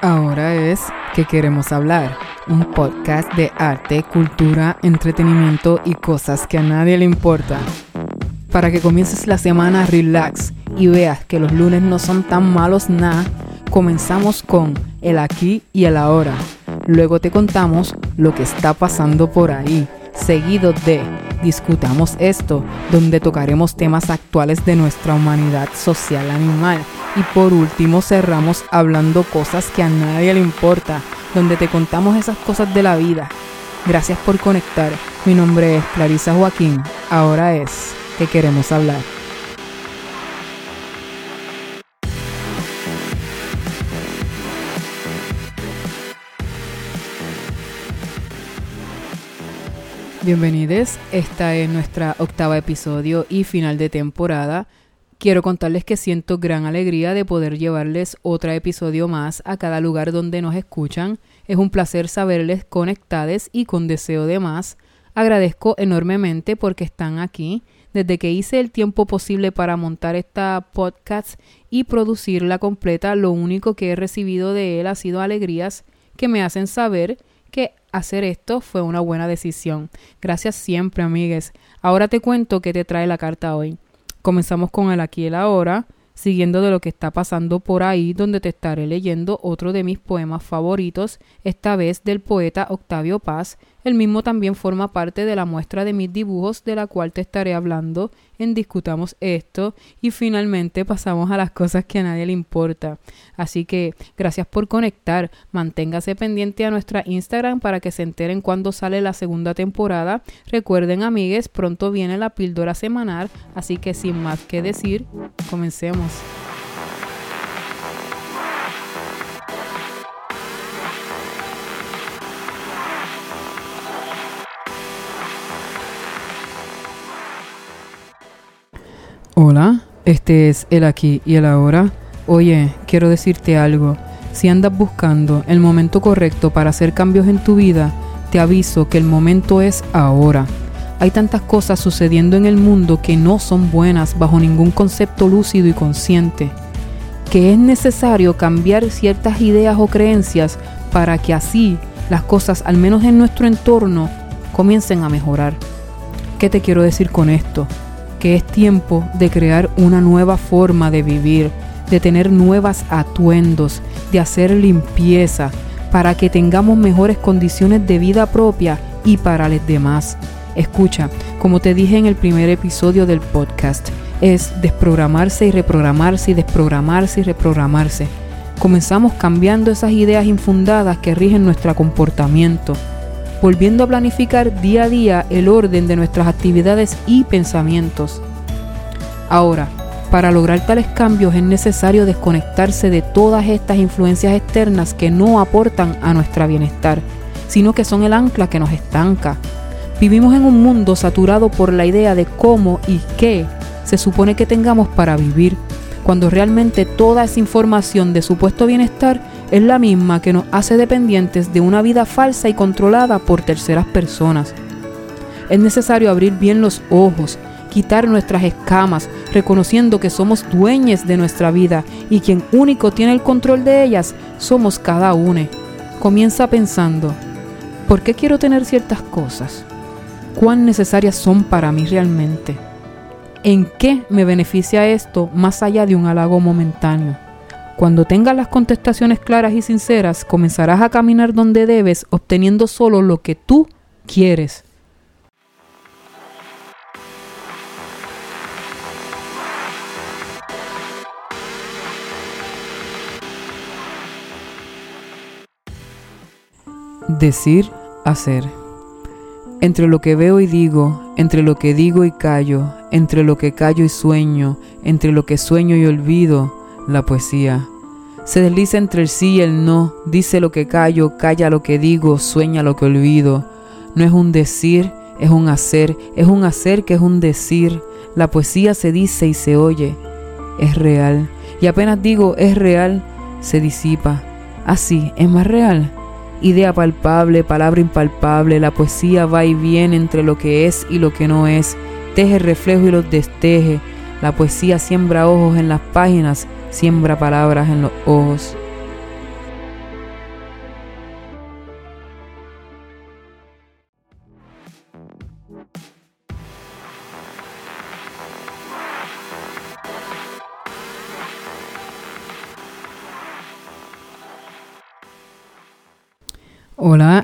Ahora es que queremos hablar, un podcast de arte, cultura, entretenimiento y cosas que a nadie le importa. Para que comiences la semana relax y veas que los lunes no son tan malos nada, comenzamos con el aquí y el ahora. Luego te contamos lo que está pasando por ahí, seguido de Discutamos esto, donde tocaremos temas actuales de nuestra humanidad social animal y por último cerramos hablando cosas que a nadie le importa, donde te contamos esas cosas de la vida. Gracias por conectar. Mi nombre es Clarisa Joaquín. Ahora es que queremos hablar. Bienvenidos, esta es nuestra octava episodio y final de temporada. Quiero contarles que siento gran alegría de poder llevarles otro episodio más a cada lugar donde nos escuchan. Es un placer saberles conectados y con deseo de más. Agradezco enormemente porque están aquí. Desde que hice el tiempo posible para montar esta podcast y producirla completa, lo único que he recibido de él ha sido alegrías que me hacen saber que hacer esto fue una buena decisión. Gracias siempre, amigues. Ahora te cuento qué te trae la carta hoy. Comenzamos con el aquí y el ahora, siguiendo de lo que está pasando por ahí, donde te estaré leyendo otro de mis poemas favoritos, esta vez del poeta Octavio Paz, el mismo también forma parte de la muestra de mis dibujos de la cual te estaré hablando en Discutamos esto y finalmente pasamos a las cosas que a nadie le importa. Así que gracias por conectar, manténgase pendiente a nuestra Instagram para que se enteren cuando sale la segunda temporada. Recuerden amigues, pronto viene la píldora semanal, así que sin más que decir, comencemos. Hola, este es el aquí y el ahora. Oye, quiero decirte algo. Si andas buscando el momento correcto para hacer cambios en tu vida, te aviso que el momento es ahora. Hay tantas cosas sucediendo en el mundo que no son buenas bajo ningún concepto lúcido y consciente, que es necesario cambiar ciertas ideas o creencias para que así las cosas, al menos en nuestro entorno, comiencen a mejorar. ¿Qué te quiero decir con esto? Que es tiempo de crear una nueva forma de vivir, de tener nuevas atuendos, de hacer limpieza, para que tengamos mejores condiciones de vida propia y para los demás. Escucha, como te dije en el primer episodio del podcast, es desprogramarse y reprogramarse y desprogramarse y reprogramarse. Comenzamos cambiando esas ideas infundadas que rigen nuestro comportamiento volviendo a planificar día a día el orden de nuestras actividades y pensamientos. Ahora, para lograr tales cambios es necesario desconectarse de todas estas influencias externas que no aportan a nuestro bienestar, sino que son el ancla que nos estanca. Vivimos en un mundo saturado por la idea de cómo y qué se supone que tengamos para vivir, cuando realmente toda esa información de supuesto bienestar es la misma que nos hace dependientes de una vida falsa y controlada por terceras personas. Es necesario abrir bien los ojos, quitar nuestras escamas, reconociendo que somos dueños de nuestra vida y quien único tiene el control de ellas somos cada uno. Comienza pensando, ¿por qué quiero tener ciertas cosas? ¿Cuán necesarias son para mí realmente? ¿En qué me beneficia esto más allá de un halago momentáneo? Cuando tengas las contestaciones claras y sinceras, comenzarás a caminar donde debes, obteniendo solo lo que tú quieres. Decir, hacer. Entre lo que veo y digo, entre lo que digo y callo, entre lo que callo y sueño, entre lo que sueño y olvido, la poesía. Se desliza entre el sí y el no, dice lo que callo, calla lo que digo, sueña lo que olvido. No es un decir, es un hacer, es un hacer que es un decir. La poesía se dice y se oye, es real. Y apenas digo es real, se disipa. Así, es más real. Idea palpable, palabra impalpable, la poesía va y viene entre lo que es y lo que no es, teje reflejo y los desteje. La poesía siembra ojos en las páginas siembra palabras en los ojos.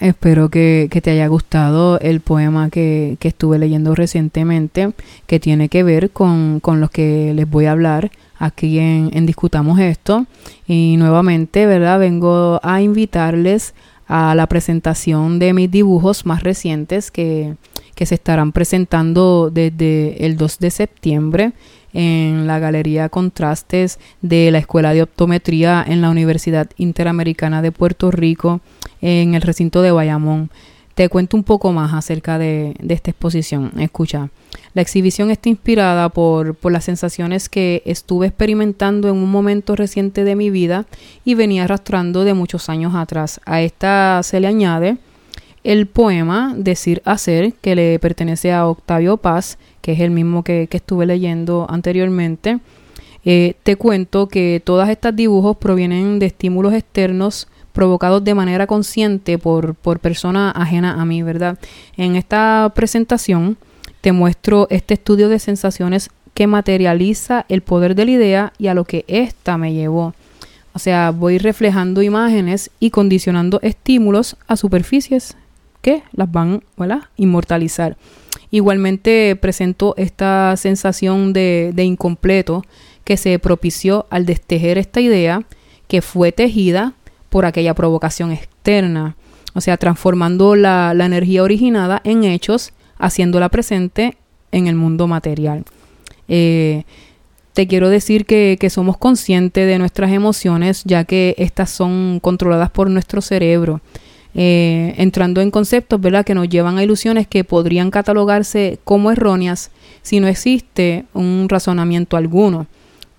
Espero que, te haya gustado el poema que, estuve leyendo recientemente, que tiene que ver con, con los que les voy a hablar aquí en, en, Discutamos esto. Y nuevamente, ¿verdad? Vengo a invitarles a la presentación de mis dibujos más recientes que, que se estarán presentando desde el 2 de septiembre en la Galería Contrastes de la Escuela de Optometría en la Universidad Interamericana de Puerto Rico en el recinto de Bayamón. Te cuento un poco más acerca de, esta exposición. Escucha, la exhibición está inspirada por, las sensaciones que estuve experimentando en un momento reciente de mi vida y venía arrastrando de muchos años atrás. A esta se le añade el poema Decir Hacer, que le pertenece a Octavio Paz, que es el mismo que, estuve leyendo anteriormente. Eh, te cuento que todas estas dibujos provienen de estímulos externos provocados de manera consciente por, por persona ajena a mí, ¿verdad? En esta presentación te muestro este estudio de sensaciones que materializa el poder de la idea y a lo que ésta me llevó. O sea, voy reflejando imágenes y condicionando estímulos a superficies que las van a inmortalizar. Igualmente presento esta sensación de, de incompleto que se propició al destejer esta idea que fue tejida por aquella provocación externa, o sea, transformando la, energía originada en hechos, haciéndola presente en el mundo material. Eh, te quiero decir que, somos conscientes de nuestras emociones, ya que estas son controladas por nuestro cerebro, eh, entrando en conceptos ¿verdad? que nos llevan a ilusiones que podrían catalogarse como erróneas si no existe un razonamiento alguno.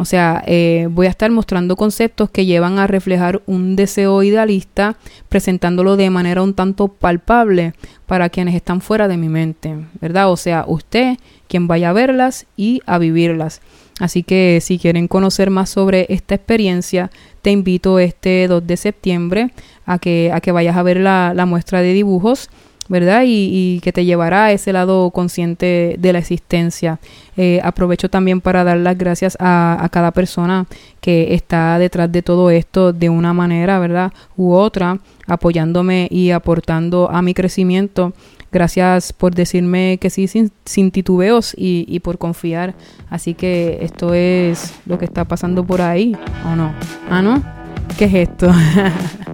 O sea, eh, voy a estar mostrando conceptos que llevan a reflejar un deseo idealista, presentándolo de manera un tanto palpable para quienes están fuera de mi mente, ¿verdad? O sea, usted quien vaya a verlas y a vivirlas. Así que si quieren conocer más sobre esta experiencia, te invito este 2 de septiembre a que, a que vayas a ver la, la muestra de dibujos ¿verdad? Y, que te llevará a ese lado consciente de la existencia. Eh, aprovecho también para dar las gracias a, cada persona que está detrás de todo esto de una manera, ¿verdad? U otra, apoyándome y aportando a mi crecimiento. Gracias por decirme que sí sin, titubeos y, y, por confiar. Así que esto es lo que está pasando por ahí, ¿o no? ¿Ah, no? ¿Qué es esto?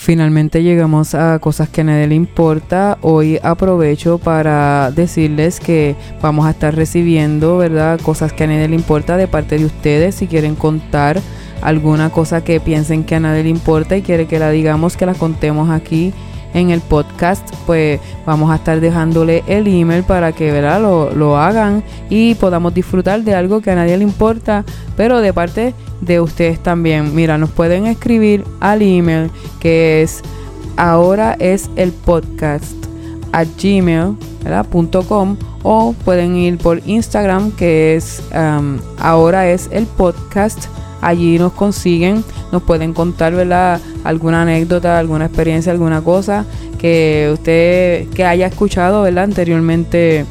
Finalmente llegamos a cosas que a nadie le importa. Hoy aprovecho para decirles que vamos a estar recibiendo, ¿verdad? Cosas que a nadie le importa de parte de ustedes. Si quieren contar alguna cosa que piensen que a nadie le importa y quiere que la digamos, que la contemos aquí en el podcast, pues vamos a estar dejándole el email para que ¿verdad? Lo, lo hagan y podamos disfrutar de algo que a nadie le importa, pero de parte de ustedes también. Mira, nos pueden escribir al email que es ahora es el podcast a gmail.com o pueden ir por Instagram que es um, ahora es el podcast allí nos consiguen nos pueden contar ¿verdad? alguna anécdota alguna experiencia alguna cosa que usted que haya escuchado ¿verdad? anteriormente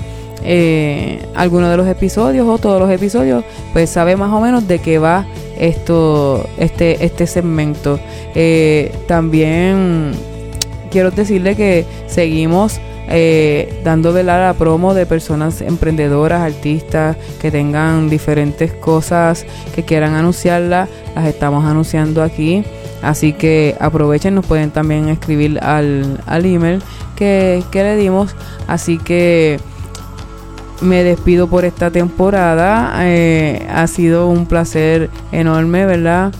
eh, alguno de los episodios o todos los episodios pues sabe más o menos de qué va esto, este, este segmento. Eh, también quiero decirle que seguimos eh, dando la promo de personas emprendedoras, artistas que tengan diferentes cosas que quieran anunciarlas, las estamos anunciando aquí. Así que aprovechen, nos pueden también escribir al, al email que, que le dimos. Así que me despido por esta temporada. Eh, ha sido un placer enorme, ¿verdad?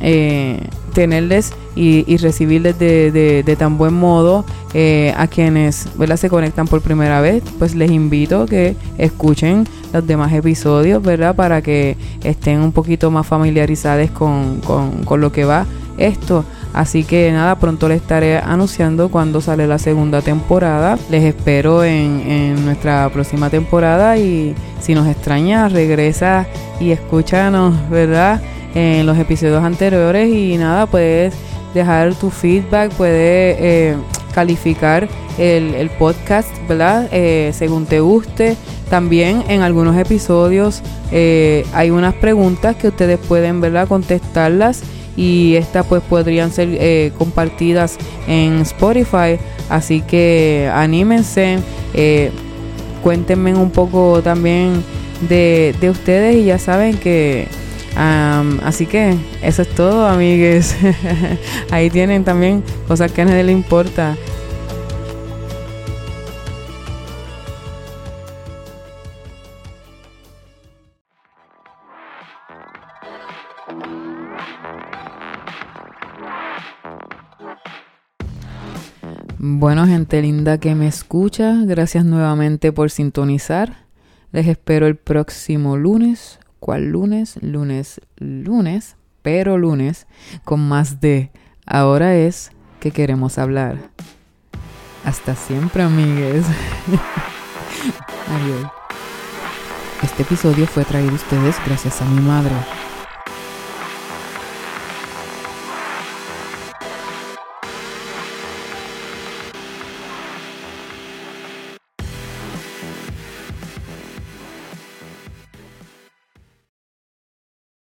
Eh, tenerles y, recibirles de, tan buen modo eh, a quienes ¿verdad? se conectan por primera vez. Pues les invito que escuchen los demás episodios, ¿verdad? Para que estén un poquito más familiarizados con, con, con lo que va esto. Así que nada, pronto les estaré anunciando cuando sale la segunda temporada. Les espero en, nuestra próxima temporada y si nos extraña, regresa y escúchanos, ¿verdad? En los episodios anteriores y nada, puedes dejar tu feedback, puedes... Eh, calificar el, podcast, ¿verdad? Eh, según te guste. También en algunos episodios eh, hay unas preguntas que ustedes pueden, ¿verdad? Contestarlas y estas pues podrían ser eh, compartidas en Spotify. Así que anímense, cuéntenme un poco también de, de ustedes y ya saben que así que eso es todo, amigues. Ahí tienen también cosas que a nadie le importa. Bueno, gente linda que me escucha, gracias nuevamente por sintonizar. Les espero el próximo lunes ¿Cuál lunes? Lunes, lunes, pero lunes, con más de ahora es que queremos hablar. Hasta siempre, amigues. Adiós. Este episodio fue traído a ustedes gracias a mi madre.